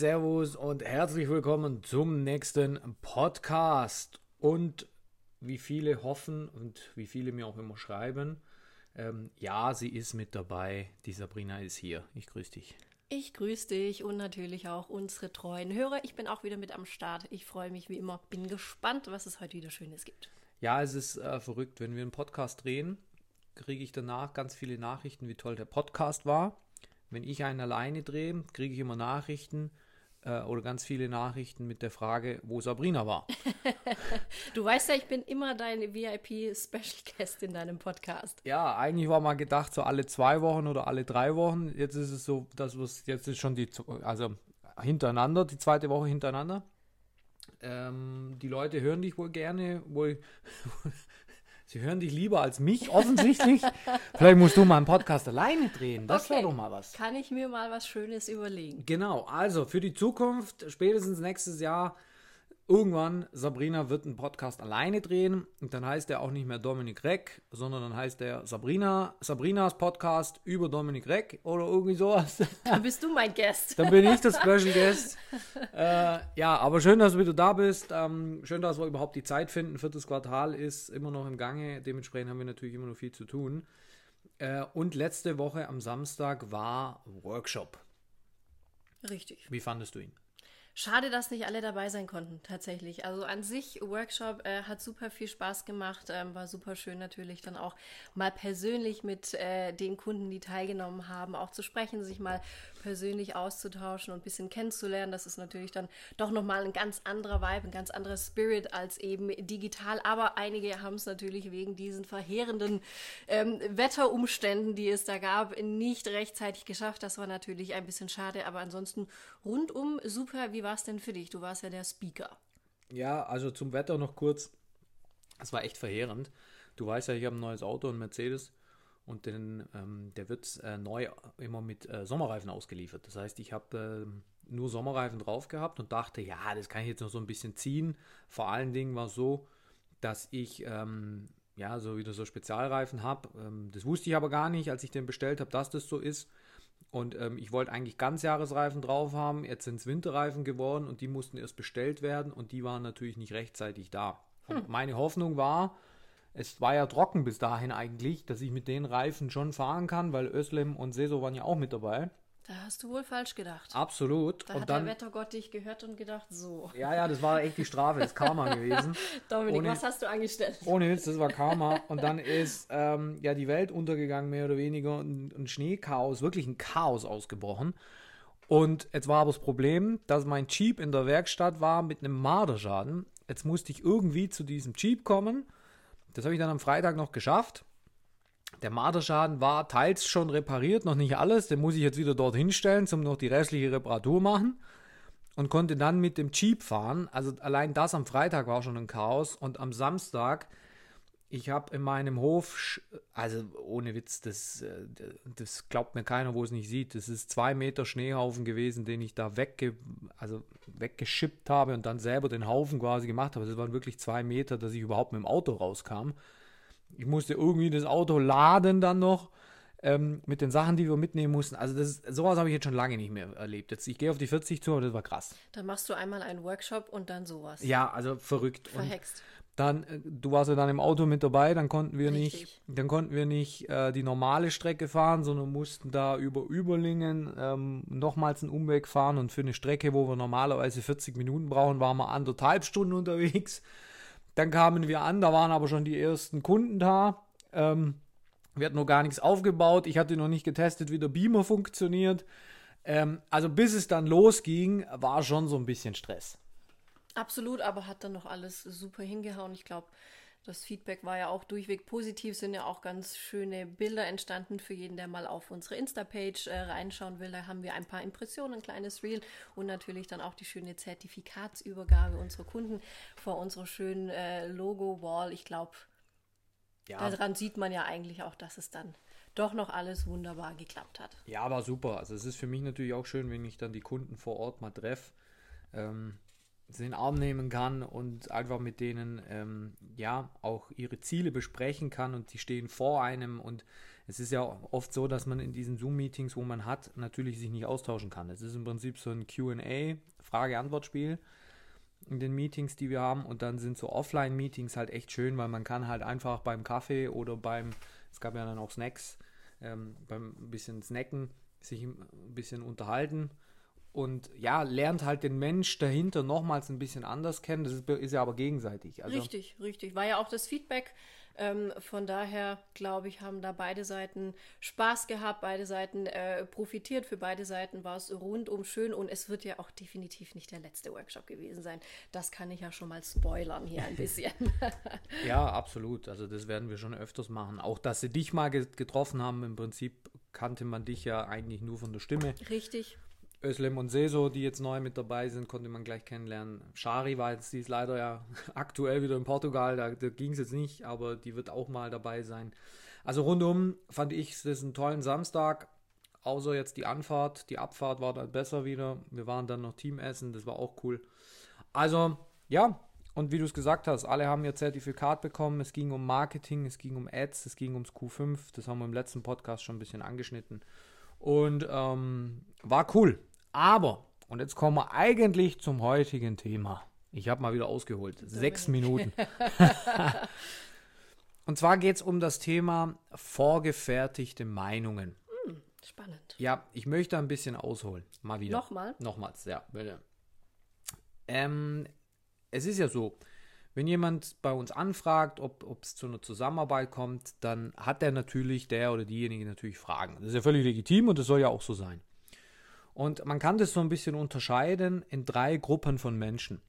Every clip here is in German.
Servus und herzlich willkommen zum nächsten Podcast. Und wie viele hoffen und wie viele mir auch immer schreiben, ähm, ja, sie ist mit dabei. Die Sabrina ist hier. Ich grüße dich. Ich grüße dich und natürlich auch unsere treuen Hörer. Ich bin auch wieder mit am Start. Ich freue mich wie immer. Bin gespannt, was es heute wieder Schönes gibt. Ja, es ist äh, verrückt. Wenn wir einen Podcast drehen, kriege ich danach ganz viele Nachrichten, wie toll der Podcast war. Wenn ich einen alleine drehe, kriege ich immer Nachrichten äh, oder ganz viele Nachrichten mit der Frage, wo Sabrina war. du weißt ja, ich bin immer dein VIP-Special Guest in deinem Podcast. Ja, eigentlich war mal gedacht, so alle zwei Wochen oder alle drei Wochen. Jetzt ist es so, dass es jetzt ist schon die, also hintereinander, die zweite Woche hintereinander. Ähm, die Leute hören dich wohl gerne, wohl Sie hören dich lieber als mich, offensichtlich. Vielleicht musst du mal einen Podcast alleine drehen. Das okay. wäre doch mal was. Kann ich mir mal was Schönes überlegen. Genau, also für die Zukunft, spätestens nächstes Jahr, irgendwann, Sabrina wird einen Podcast alleine drehen. Und dann heißt er auch nicht mehr Dominik Reck, sondern dann heißt er Sabrina, Sabrinas Podcast über Dominik Reck oder irgendwie sowas. Dann bist du mein Guest. dann bin ich das Special Guest. äh, ja, aber schön, dass du wieder da bist. Ähm, schön, dass wir überhaupt die Zeit finden. Viertes Quartal ist immer noch im Gange. Dementsprechend haben wir natürlich immer noch viel zu tun. Äh, und letzte Woche am Samstag war Workshop. Richtig. Wie fandest du ihn? Schade, dass nicht alle dabei sein konnten, tatsächlich. Also an sich, Workshop äh, hat super viel Spaß gemacht, ähm, war super schön natürlich dann auch mal persönlich mit äh, den Kunden, die teilgenommen haben, auch zu sprechen, sich mal persönlich auszutauschen und ein bisschen kennenzulernen. Das ist natürlich dann doch nochmal ein ganz anderer Vibe, ein ganz anderer Spirit als eben digital. Aber einige haben es natürlich wegen diesen verheerenden ähm, Wetterumständen, die es da gab, nicht rechtzeitig geschafft. Das war natürlich ein bisschen schade, aber ansonsten rundum super. Wie war es denn für dich? Du warst ja der Speaker. Ja, also zum Wetter noch kurz. Es war echt verheerend. Du weißt ja, ich habe ein neues Auto, ein Mercedes und den, ähm, der wird äh, neu immer mit äh, Sommerreifen ausgeliefert. Das heißt, ich habe äh, nur Sommerreifen drauf gehabt und dachte, ja, das kann ich jetzt noch so ein bisschen ziehen. Vor allen Dingen war es so, dass ich ähm, ja so wieder so Spezialreifen habe. Ähm, das wusste ich aber gar nicht, als ich den bestellt habe, dass das so ist. Und ähm, ich wollte eigentlich Ganzjahresreifen drauf haben. Jetzt sind es Winterreifen geworden und die mussten erst bestellt werden und die waren natürlich nicht rechtzeitig da. Hm. meine Hoffnung war, es war ja trocken bis dahin eigentlich, dass ich mit den Reifen schon fahren kann, weil Özlem und Seso waren ja auch mit dabei. Da hast du wohl falsch gedacht. Absolut. Da und hat dann, der Wettergott dich gehört und gedacht, so. Ja, ja, das war echt die Strafe, das Karma gewesen. Dominik, ohne, was hast du angestellt? Ohne Witz, das war Karma. Und dann ist ähm, ja die Welt untergegangen, mehr oder weniger, und ein Schneechaos, wirklich ein Chaos ausgebrochen. Und jetzt war aber das Problem, dass mein Jeep in der Werkstatt war mit einem Marderschaden. Jetzt musste ich irgendwie zu diesem Jeep kommen das habe ich dann am Freitag noch geschafft. Der Marderschaden war teils schon repariert, noch nicht alles. Den muss ich jetzt wieder dort hinstellen, zum noch die restliche Reparatur machen. Und konnte dann mit dem Jeep fahren. Also allein das am Freitag war schon ein Chaos. Und am Samstag ich habe in meinem Hof, also ohne Witz, das, äh, das glaubt mir keiner, wo es nicht sieht. Das ist zwei Meter Schneehaufen gewesen, den ich da wegge, also weggeschippt habe und dann selber den Haufen quasi gemacht habe. Das waren wirklich zwei Meter, dass ich überhaupt mit dem Auto rauskam. Ich musste irgendwie das Auto laden dann noch ähm, mit den Sachen, die wir mitnehmen mussten. Also das ist, sowas habe ich jetzt schon lange nicht mehr erlebt. Jetzt, ich gehe auf die 40 zu, aber das war krass. Dann machst du einmal einen Workshop und dann sowas. Ja, also verrückt. Verhext. Und dann, äh, du warst ja dann im Auto mit dabei, dann konnten wir Richtig. nicht, dann konnten wir nicht äh, die normale Strecke fahren, sondern mussten da über Überlingen ähm, nochmals einen Umweg fahren und für eine Strecke, wo wir normalerweise 40 Minuten brauchen, waren wir anderthalb Stunden unterwegs. Dann kamen wir an, da waren aber schon die ersten Kunden da. Ähm, wir hatten noch gar nichts aufgebaut. Ich hatte noch nicht getestet, wie der Beamer funktioniert. Ähm, also bis es dann losging, war schon so ein bisschen Stress. Absolut, aber hat dann noch alles super hingehauen. Ich glaube, das Feedback war ja auch durchweg positiv, sind ja auch ganz schöne Bilder entstanden für jeden, der mal auf unsere Insta-Page äh, reinschauen will. Da haben wir ein paar Impressionen, ein kleines Reel und natürlich dann auch die schöne Zertifikatsübergabe unserer Kunden vor unserer schönen äh, Logo-Wall. Ich glaube, ja. daran sieht man ja eigentlich auch, dass es dann doch noch alles wunderbar geklappt hat. Ja, war super. Also es ist für mich natürlich auch schön, wenn ich dann die Kunden vor Ort mal treffe. Ähm, den Arm nehmen kann und einfach mit denen ähm, ja auch ihre Ziele besprechen kann und die stehen vor einem. Und es ist ja oft so, dass man in diesen Zoom-Meetings, wo man hat, natürlich sich nicht austauschen kann. Es ist im Prinzip so ein QA, Frage-Antwort-Spiel in den Meetings, die wir haben. Und dann sind so Offline-Meetings halt echt schön, weil man kann halt einfach beim Kaffee oder beim, es gab ja dann auch Snacks, ähm, beim bisschen Snacken sich ein bisschen unterhalten und ja, lernt halt den Mensch dahinter nochmals ein bisschen anders kennen. Das ist, ist ja aber gegenseitig. Also richtig, richtig. War ja auch das Feedback. Ähm, von daher, glaube ich, haben da beide Seiten Spaß gehabt, beide Seiten äh, profitiert. Für beide Seiten war es rundum schön und es wird ja auch definitiv nicht der letzte Workshop gewesen sein. Das kann ich ja schon mal spoilern hier ein bisschen. ja, absolut. Also das werden wir schon öfters machen. Auch, dass sie dich mal getroffen haben, im Prinzip kannte man dich ja eigentlich nur von der Stimme. Richtig. Özlem und Seso, die jetzt neu mit dabei sind, konnte man gleich kennenlernen. Shari war jetzt, die ist leider ja aktuell wieder in Portugal, da, da ging es jetzt nicht, aber die wird auch mal dabei sein. Also rundum fand ich es einen tollen Samstag, außer jetzt die Anfahrt. Die Abfahrt war dann besser wieder. Wir waren dann noch Teamessen, das war auch cool. Also, ja, und wie du es gesagt hast, alle haben ihr Zertifikat bekommen. Es ging um Marketing, es ging um Ads, es ging ums Q5. Das haben wir im letzten Podcast schon ein bisschen angeschnitten. Und ähm, war cool. Aber, und jetzt kommen wir eigentlich zum heutigen Thema. Ich habe mal wieder ausgeholt. Sechs Minuten. und zwar geht es um das Thema vorgefertigte Meinungen. Hm, spannend. Ja, ich möchte ein bisschen ausholen. Mal wieder. Nochmal? Nochmals, ja, bitte. Ähm, es ist ja so, wenn jemand bei uns anfragt, ob es zu einer Zusammenarbeit kommt, dann hat er natürlich, der oder diejenige natürlich Fragen. Das ist ja völlig legitim und das soll ja auch so sein. Und man kann das so ein bisschen unterscheiden in drei Gruppen von Menschen.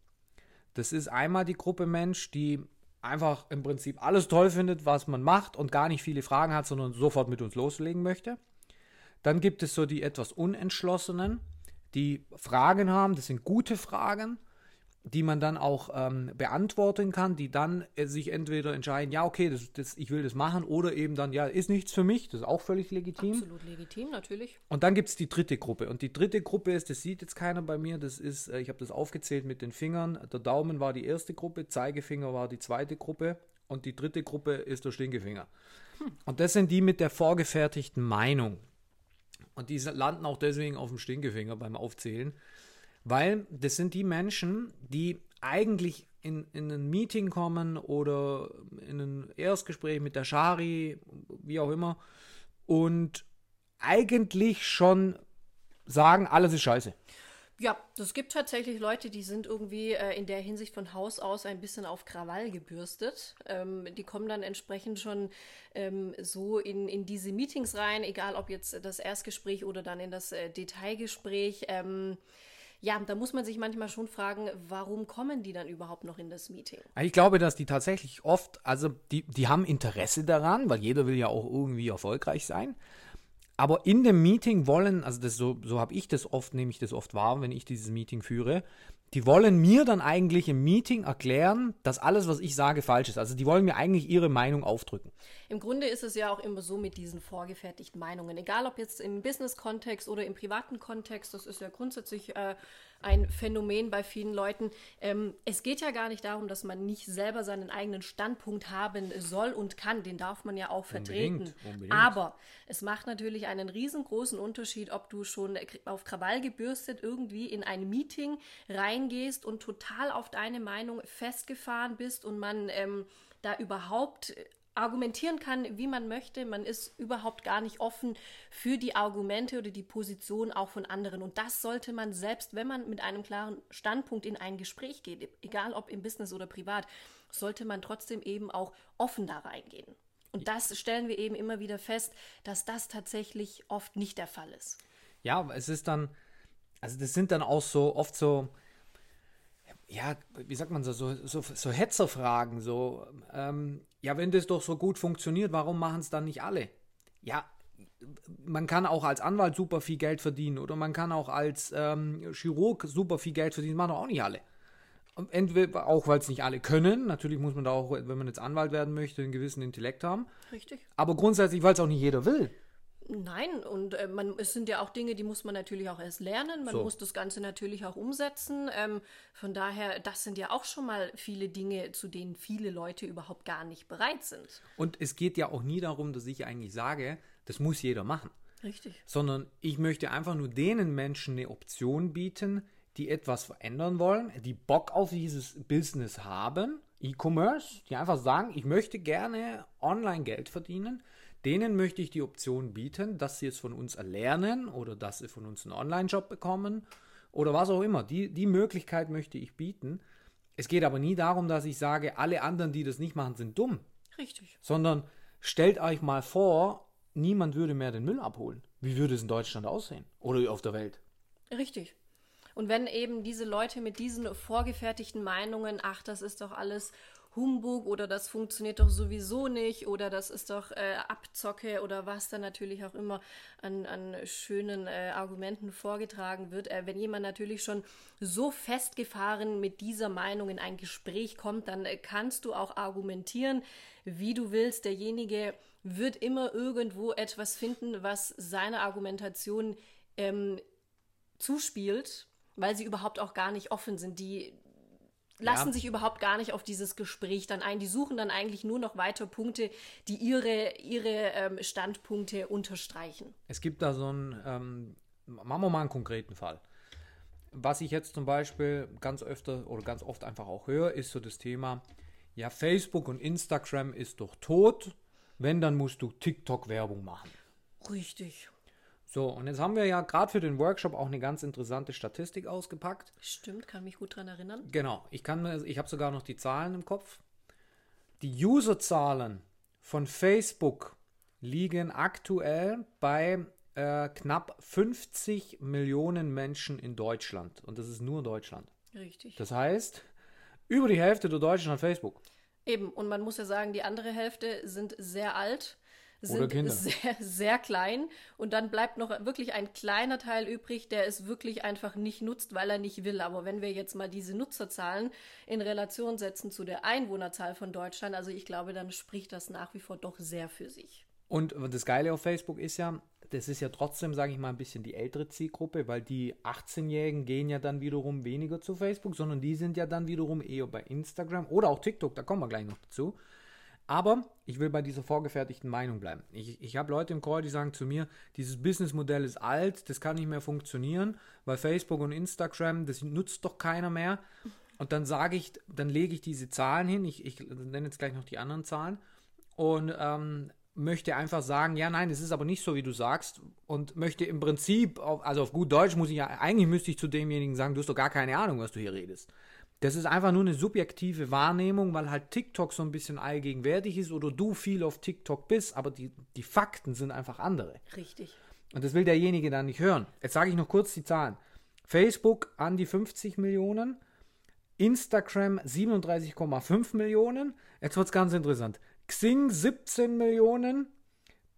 Das ist einmal die Gruppe Mensch, die einfach im Prinzip alles toll findet, was man macht und gar nicht viele Fragen hat, sondern sofort mit uns loslegen möchte. Dann gibt es so die etwas Unentschlossenen, die Fragen haben, das sind gute Fragen die man dann auch ähm, beantworten kann, die dann äh, sich entweder entscheiden, ja, okay, das, das, ich will das machen, oder eben dann, ja, ist nichts für mich, das ist auch völlig legitim. Absolut legitim, natürlich. Und dann gibt es die dritte Gruppe. Und die dritte Gruppe ist, das sieht jetzt keiner bei mir, das ist, äh, ich habe das aufgezählt mit den Fingern. Der Daumen war die erste Gruppe, Zeigefinger war die zweite Gruppe und die dritte Gruppe ist der Stinkefinger. Hm. Und das sind die mit der vorgefertigten Meinung. Und die landen auch deswegen auf dem Stinkefinger beim Aufzählen weil das sind die Menschen, die eigentlich in, in ein Meeting kommen oder in ein Erstgespräch mit der Shari, wie auch immer, und eigentlich schon sagen, alles ist scheiße. Ja, es gibt tatsächlich Leute, die sind irgendwie äh, in der Hinsicht von Haus aus ein bisschen auf Krawall gebürstet. Ähm, die kommen dann entsprechend schon ähm, so in, in diese Meetings rein, egal ob jetzt das Erstgespräch oder dann in das äh, Detailgespräch. Ähm, ja, da muss man sich manchmal schon fragen, warum kommen die dann überhaupt noch in das Meeting? Ich glaube, dass die tatsächlich oft, also die, die haben Interesse daran, weil jeder will ja auch irgendwie erfolgreich sein. Aber in dem Meeting wollen, also das so, so habe ich das oft, nehme ich das oft wahr, wenn ich dieses Meeting führe, die wollen mir dann eigentlich im Meeting erklären, dass alles, was ich sage, falsch ist. Also die wollen mir eigentlich ihre Meinung aufdrücken. Im Grunde ist es ja auch immer so mit diesen vorgefertigten Meinungen. Egal ob jetzt im Business-Kontext oder im privaten Kontext, das ist ja grundsätzlich äh, ein Phänomen bei vielen Leuten. Ähm, es geht ja gar nicht darum, dass man nicht selber seinen eigenen Standpunkt haben soll und kann. Den darf man ja auch vertreten. Unbedingt, unbedingt. Aber es macht natürlich einen riesengroßen Unterschied, ob du schon auf Krawall gebürstet irgendwie in ein Meeting reingehst und total auf deine Meinung festgefahren bist und man ähm, da überhaupt argumentieren kann, wie man möchte. Man ist überhaupt gar nicht offen für die Argumente oder die Position auch von anderen. Und das sollte man selbst, wenn man mit einem klaren Standpunkt in ein Gespräch geht, egal ob im Business oder privat, sollte man trotzdem eben auch offen da reingehen. Und das stellen wir eben immer wieder fest, dass das tatsächlich oft nicht der Fall ist. Ja, es ist dann, also das sind dann auch so oft so, ja, wie sagt man so, so, so, so Hetzerfragen, so, ähm, ja, wenn das doch so gut funktioniert, warum machen es dann nicht alle? Ja, man kann auch als Anwalt super viel Geld verdienen oder man kann auch als ähm, Chirurg super viel Geld verdienen, machen doch auch nicht alle. Entweder auch, weil es nicht alle können. Natürlich muss man da auch, wenn man jetzt Anwalt werden möchte, einen gewissen Intellekt haben. Richtig. Aber grundsätzlich, weil es auch nicht jeder will. Nein, und äh, man, es sind ja auch Dinge, die muss man natürlich auch erst lernen. Man So. muss das Ganze natürlich auch umsetzen. Ähm, von daher, das sind ja auch schon mal viele Dinge, zu denen viele Leute überhaupt gar nicht bereit sind. Und es geht ja auch nie darum, dass ich eigentlich sage, das muss jeder machen. Richtig. sondern ich möchte einfach nur denen Menschen eine Option bieten, die etwas verändern wollen, die Bock auf dieses Business haben, E-Commerce, die einfach sagen, ich möchte gerne online Geld verdienen. Denen möchte ich die Option bieten, dass sie es von uns erlernen oder dass sie von uns einen Online-Job bekommen oder was auch immer. Die, die Möglichkeit möchte ich bieten. Es geht aber nie darum, dass ich sage, alle anderen, die das nicht machen, sind dumm Richtig. sondern stellt euch mal vor, niemand würde mehr den Müll abholen. Wie würde es in Deutschland aussehen? Oder auf der Welt? Richtig. Und wenn eben diese Leute mit diesen vorgefertigten Meinungen, ach, das ist doch alles Humbug oder das funktioniert doch sowieso nicht oder das ist doch äh, Abzocke oder was dann natürlich auch immer an, an schönen äh, Argumenten vorgetragen wird. Äh, wenn jemand natürlich schon so festgefahren mit dieser Meinung in ein Gespräch kommt, dann äh, kannst du auch argumentieren, wie du willst. Derjenige wird immer irgendwo etwas finden, was seine Argumentation ähm, zuspielt, weil sie überhaupt auch gar nicht offen sind. Die lassen Ja. sich überhaupt gar nicht auf dieses Gespräch dann ein. Die suchen dann eigentlich nur noch weiter Punkte, die ihre, ihre ähm, Standpunkte unterstreichen. Es gibt da so einen, ähm, machen wir mal einen konkreten Fall. Was ich jetzt zum Beispiel ganz öfter oder ganz oft einfach auch höre, ist so das Thema, ja, Facebook und Instagram ist doch tot. Wenn, dann musst du TikTok-Werbung machen. Richtig. So, und jetzt haben wir ja gerade für den Workshop auch eine ganz interessante Statistik ausgepackt. Stimmt, kann mich gut dran erinnern. Genau, ich kann ich habe sogar noch die Zahlen im Kopf. Die Userzahlen von Facebook liegen aktuell bei äh, knapp 50 Millionen Menschen in Deutschland. Und das ist nur Deutschland. Richtig. Das heißt, über die Hälfte der Deutschen hat Facebook. Eben, und man muss ja sagen, die andere Hälfte sind sehr alt, sind sehr, sehr klein und dann bleibt noch wirklich ein kleiner Teil übrig, der es wirklich einfach nicht nutzt, weil er nicht will. Aber wenn wir jetzt mal diese Nutzerzahlen in Relation setzen zu der Einwohnerzahl von Deutschland, also ich glaube, dann spricht das nach wie vor doch sehr für sich. Und das Geile auf Facebook ist ja, das ist ja trotzdem, sage ich mal, ein bisschen die ältere Zielgruppe, weil die 18-Jährigen gehen ja dann wiederum weniger zu Facebook, sondern die sind ja dann wiederum eher bei Instagram oder auch TikTok, da kommen wir gleich noch dazu. Aber ich will bei dieser vorgefertigten Meinung bleiben. Ich, ich habe Leute im Call, die sagen zu mir, dieses Businessmodell ist alt, das kann nicht mehr funktionieren, weil Facebook und Instagram, das nutzt doch keiner mehr. Und dann sage ich, dann lege ich diese Zahlen hin, ich, ich nenne jetzt gleich noch die anderen Zahlen und ähm, möchte einfach sagen, ja, nein, es ist aber nicht so, wie du sagst und möchte im Prinzip, auf, also auf gut Deutsch muss ich ja, eigentlich müsste ich zu demjenigen sagen, du hast doch gar keine Ahnung, was du hier redest. Das ist einfach nur eine subjektive Wahrnehmung, weil halt TikTok so ein bisschen allgegenwärtig ist oder du viel auf TikTok bist, aber die, die Fakten sind einfach andere. Richtig. Und das will derjenige dann nicht hören. Jetzt sage ich noch kurz die Zahlen. Facebook an die 50 Millionen, Instagram 37,5 Millionen. Jetzt wird es ganz interessant. Xing 17 Millionen,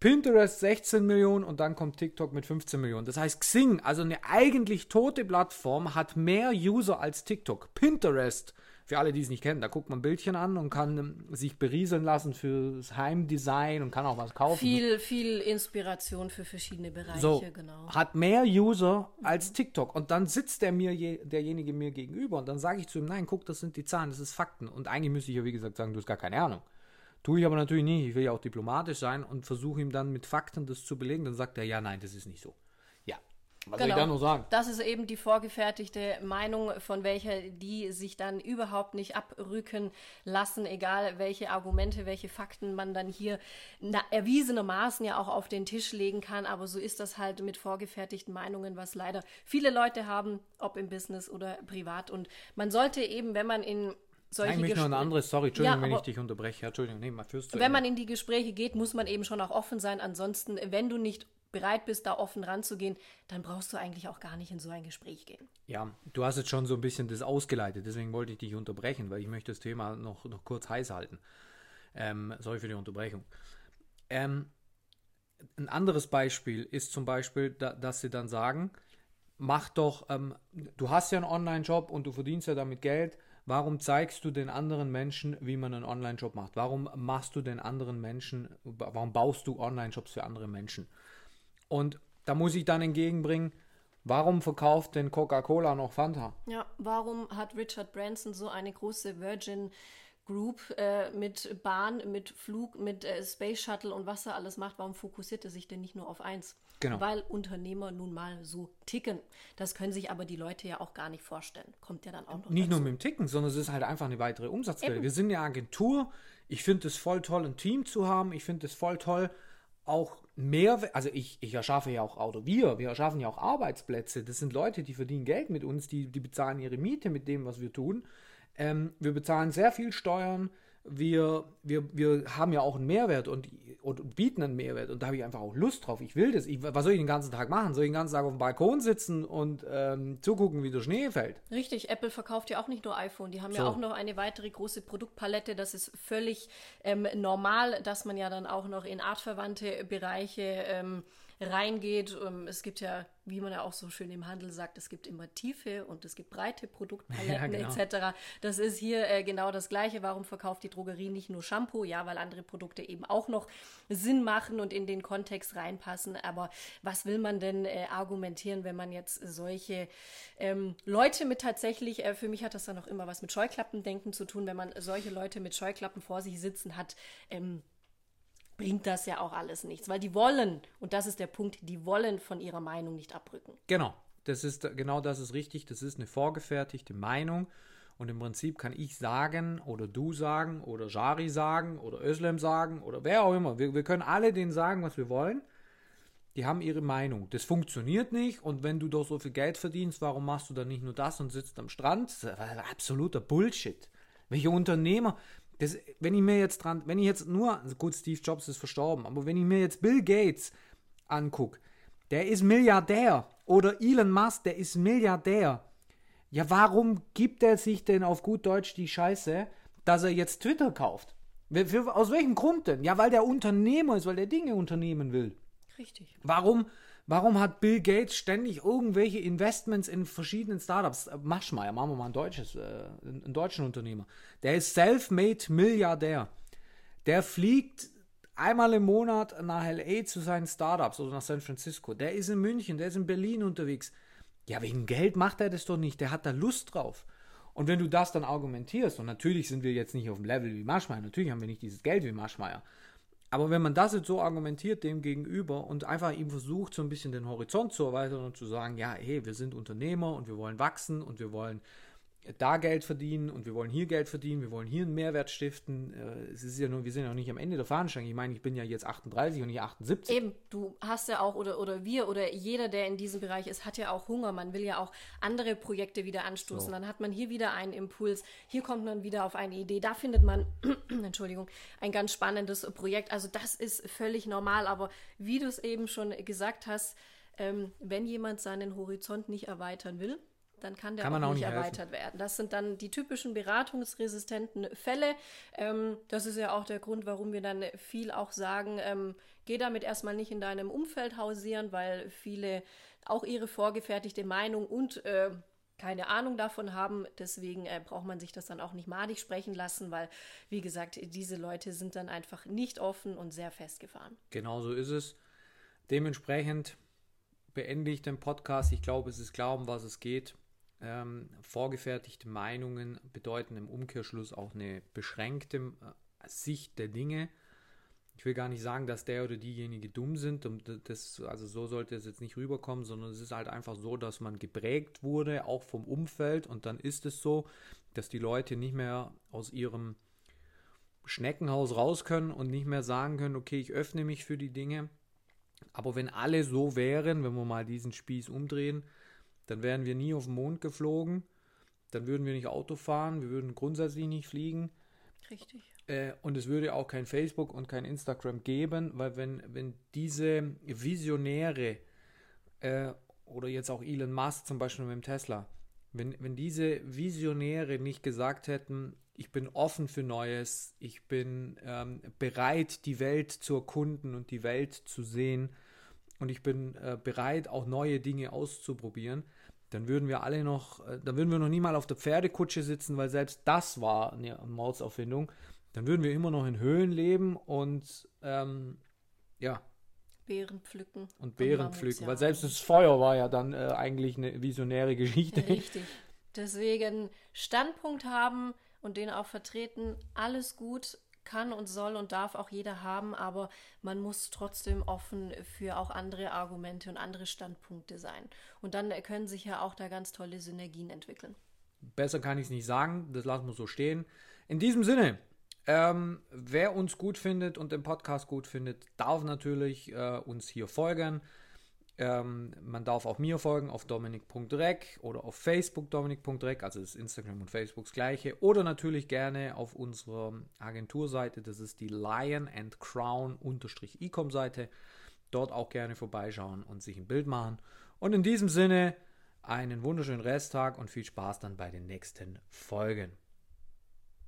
Pinterest 16 Millionen und dann kommt TikTok mit 15 Millionen. Das heißt, Xing, also eine eigentlich tote Plattform, hat mehr User als TikTok. Pinterest, für alle, die es nicht kennen, da guckt man Bildchen an und kann ähm, sich berieseln lassen fürs Heimdesign und kann auch was kaufen. Viel, viel Inspiration für verschiedene Bereiche, So, genau. hat mehr User als TikTok. Und dann sitzt der mir je, derjenige mir gegenüber und dann sage ich zu ihm, nein, guck, das sind die Zahlen, das ist Fakten. Und eigentlich müsste ich ja, wie gesagt, sagen, du hast gar keine Ahnung. Tue ich aber natürlich nicht. Ich will ja auch diplomatisch sein und versuche ihm dann mit Fakten das zu belegen. Dann sagt er, ja, nein, das ist nicht so. Ja. Was soll ich da noch sagen? Genau. Das ist eben die vorgefertigte Meinung, von welcher die sich dann überhaupt nicht abrücken lassen, egal welche Argumente, welche Fakten man dann hier erwiesenermaßen ja auch auf den Tisch legen kann. Aber so ist das halt mit vorgefertigten Meinungen, was leider viele Leute haben, ob im Business oder privat. Und man sollte eben, wenn man in solche Eigentlich noch ein Gespr- anderes, sorry, Entschuldigung, Ja, wenn ich dich unterbreche. Entschuldigung, nee, mal fürs wenn Ende. man in die Gespräche geht, muss man eben schon auch offen sein. Ansonsten, wenn du nicht bereit bist, da offen ranzugehen, dann brauchst du eigentlich auch gar nicht in so ein Gespräch gehen. Ja, du hast jetzt schon so ein bisschen das ausgeleitet, deswegen wollte ich dich unterbrechen, weil ich möchte das Thema noch, noch kurz heiß halten. Ähm, sorry für die Unterbrechung. Ähm, ein anderes Beispiel ist zum Beispiel, da, dass sie dann sagen, mach doch, ähm, du hast ja einen Online-Job und du verdienst ja damit Geld, warum zeigst du den anderen Menschen, wie man einen Online-Job macht? Warum machst du den anderen Menschen, warum baust du Online-Jobs für andere Menschen? Und da muss ich dann entgegenbringen, warum verkauft denn Coca-Cola noch Fanta? Ja, warum hat Richard Branson so eine große Virgin Group äh, mit Bahn, mit Flug, mit äh, Space Shuttle und was er alles macht? Warum fokussiert er sich denn nicht nur auf eins? Genau. Weil Unternehmer nun mal so ticken. Das können sich aber die Leute ja auch gar nicht vorstellen. Kommt ja dann auch noch Nicht dazu. nur mit dem Ticken, sondern es ist halt einfach eine weitere Umsatzquelle. Eben. Wir sind eine Agentur. Ich finde es voll toll, ein Team zu haben. Ich finde es voll toll, auch mehr, also ich, ich erschaffe ja auch, oder wir, wir erschaffen ja auch Arbeitsplätze. Das sind Leute, die verdienen Geld mit uns, die, die bezahlen ihre Miete mit dem, was wir tun. Ähm, wir bezahlen sehr viel Steuern. Wir, wir, wir haben ja auch einen Mehrwert und, und bieten einen Mehrwert und da habe ich einfach auch Lust drauf. Ich will das. Ich, was soll ich den ganzen Tag machen? Soll ich den ganzen Tag auf dem Balkon sitzen und ähm, zugucken, wie der Schnee fällt? Richtig, Apple verkauft ja auch nicht nur iPhone, die haben So. ja auch noch eine weitere große Produktpalette. Das ist völlig ähm, normal, dass man ja dann auch noch in artverwandte Bereiche ähm, reingeht. Ähm, es gibt ja, wie man ja auch so schön im Handel sagt, es gibt immer tiefe und es gibt breite Produktpaletten Ja, genau. etc. Das ist hier äh, genau das Gleiche. Warum verkauft die Drogerie nicht nur Shampoo? Ja, weil andere Produkte eben auch noch Sinn machen und in den Kontext reinpassen. Aber was will man denn äh, argumentieren, wenn man jetzt solche ähm, Leute mit tatsächlich, äh, für mich hat das dann auch immer was mit Scheuklappendenken zu tun, wenn man solche Leute mit Scheuklappen vor sich sitzen hat, ähm, bringt das ja auch alles nichts, weil die wollen, und das ist der Punkt, die wollen von ihrer Meinung nicht abrücken. Genau, das ist genau das ist richtig. Das ist eine vorgefertigte Meinung. Und im Prinzip kann ich sagen oder du sagen oder Jari sagen oder Özlem sagen oder wer auch immer. Wir, wir können alle denen sagen, was wir wollen. Die haben ihre Meinung. Das funktioniert nicht. Und wenn du doch so viel Geld verdienst, warum machst du dann nicht nur das und sitzt am Strand? Absoluter Bullshit. Welche Unternehmer, das, wenn ich mir jetzt dran, wenn ich jetzt nur, also gut, Steve Jobs ist verstorben, aber wenn ich mir jetzt Bill Gates angucke, der ist Milliardär. Oder Elon Musk, der ist Milliardär. Ja, warum gibt er sich denn auf gut Deutsch die Scheiße, dass er jetzt Twitter kauft? Für, für, aus welchem Grund denn? Ja, weil der Unternehmer ist, weil der Dinge unternehmen will. Richtig. Warum, warum hat Bill Gates ständig irgendwelche Investments in verschiedenen Startups? Äh, Maschmeyer, machen wir mal ein deutsches, äh, einen deutschen Unternehmer. Der ist self-made Milliardär. Der fliegt einmal im Monat nach LA zu seinen Startups oder nach San Francisco. Der ist in München, der ist in Berlin unterwegs. Ja, wegen Geld macht er das doch nicht. Der hat da Lust drauf. Und wenn du das dann argumentierst, und natürlich sind wir jetzt nicht auf dem Level wie Maschmeyer, natürlich haben wir nicht dieses Geld wie Maschmeyer, aber wenn man das jetzt so argumentiert dem gegenüber und einfach ihm versucht, so ein bisschen den Horizont zu erweitern und zu sagen, ja, hey, wir sind Unternehmer und wir wollen wachsen und wir wollen da Geld verdienen und wir wollen hier Geld verdienen, wir wollen hier einen Mehrwert stiften. Äh, Es ist ja nur, wir sind ja noch nicht am Ende der Fahnenstange. Ich meine, ich bin ja jetzt 38 und nicht 78. Eben, du hast ja auch, oder, oder wir, oder jeder, der in diesem Bereich ist, hat ja auch Hunger. Man will ja auch andere Projekte wieder anstoßen. So. Dann hat man hier wieder einen Impuls. Hier kommt man wieder auf eine Idee. Da findet man, Entschuldigung, ein ganz spannendes Projekt. Also das ist völlig normal. Aber wie du es eben schon gesagt hast, ähm, wenn jemand seinen Horizont nicht erweitern will, dann kann der Kann auch, auch nicht nicht helfen. erweitert werden. Das sind dann die typischen beratungsresistenten Fälle. Ähm, das ist ja auch der Grund, warum wir dann viel auch sagen, ähm, geh damit erstmal nicht in deinem Umfeld hausieren, weil viele auch ihre vorgefertigte Meinung und äh, keine Ahnung davon haben. Deswegen äh, braucht man sich das dann auch nicht madig sprechen lassen, weil, wie gesagt, diese Leute sind dann einfach nicht offen und sehr festgefahren. Genau so ist es. Dementsprechend beende ich den Podcast. Ich glaube, es ist klar, um was es geht. Ähm, vorgefertigte Meinungen bedeuten im Umkehrschluss auch eine beschränkte äh, Sicht der Dinge. Ich will gar nicht sagen, dass der oder diejenige dumm sind. Das, also so sollte es jetzt nicht rüberkommen, sondern es ist halt einfach so, dass man geprägt wurde, auch vom Umfeld. Und dann ist es so, dass die Leute nicht mehr aus ihrem Schneckenhaus raus können und nicht mehr sagen können, okay, ich öffne mich für die Dinge. Aber wenn alle so wären, wenn wir mal diesen Spieß umdrehen, dann wären wir nie auf den Mond geflogen, dann würden wir nicht Auto fahren, wir würden grundsätzlich nicht fliegen. Richtig. äh, und es würde auch kein Facebook und kein Instagram geben, weil wenn, wenn diese Visionäre äh, oder jetzt auch Elon Musk zum Beispiel mit dem Tesla, wenn, wenn diese Visionäre nicht gesagt hätten, ich bin offen für Neues, ich bin ähm, bereit, die Welt zu erkunden und die Welt zu sehen und ich bin äh, bereit, auch neue Dinge auszuprobieren, dann würden wir alle noch, äh, dann würden wir noch nie mal auf der Pferdekutsche sitzen, weil selbst das war eine Mordserfindung. Dann würden wir immer noch in Höhlen leben und ähm, ja, Beeren pflücken. Und Beeren pflücken, weil selbst das Feuer war ja dann äh, eigentlich eine visionäre Geschichte. Richtig. Deswegen Standpunkt haben und den auch vertreten, alles gut, kann und soll und darf auch jeder haben, aber man muss trotzdem offen für auch andere Argumente und andere Standpunkte sein. Und dann können sich ja auch da ganz tolle Synergien entwickeln. Besser kann ich es nicht sagen, das lassen wir so stehen. In diesem Sinne, ähm, wer uns gut findet und den Podcast gut findet, darf natürlich äh, uns hier folgen. Ähm, man darf auch mir folgen auf dominik.rec oder auf Facebook dominik.rec, also ist Instagram und Facebook das gleiche. Oder natürlich gerne auf unserer Agenturseite, das ist die Lion and Crown Ecom Seite. Dort auch gerne vorbeischauen und sich ein Bild machen. Und in diesem Sinne einen wunderschönen Resttag und viel Spaß dann bei den nächsten Folgen.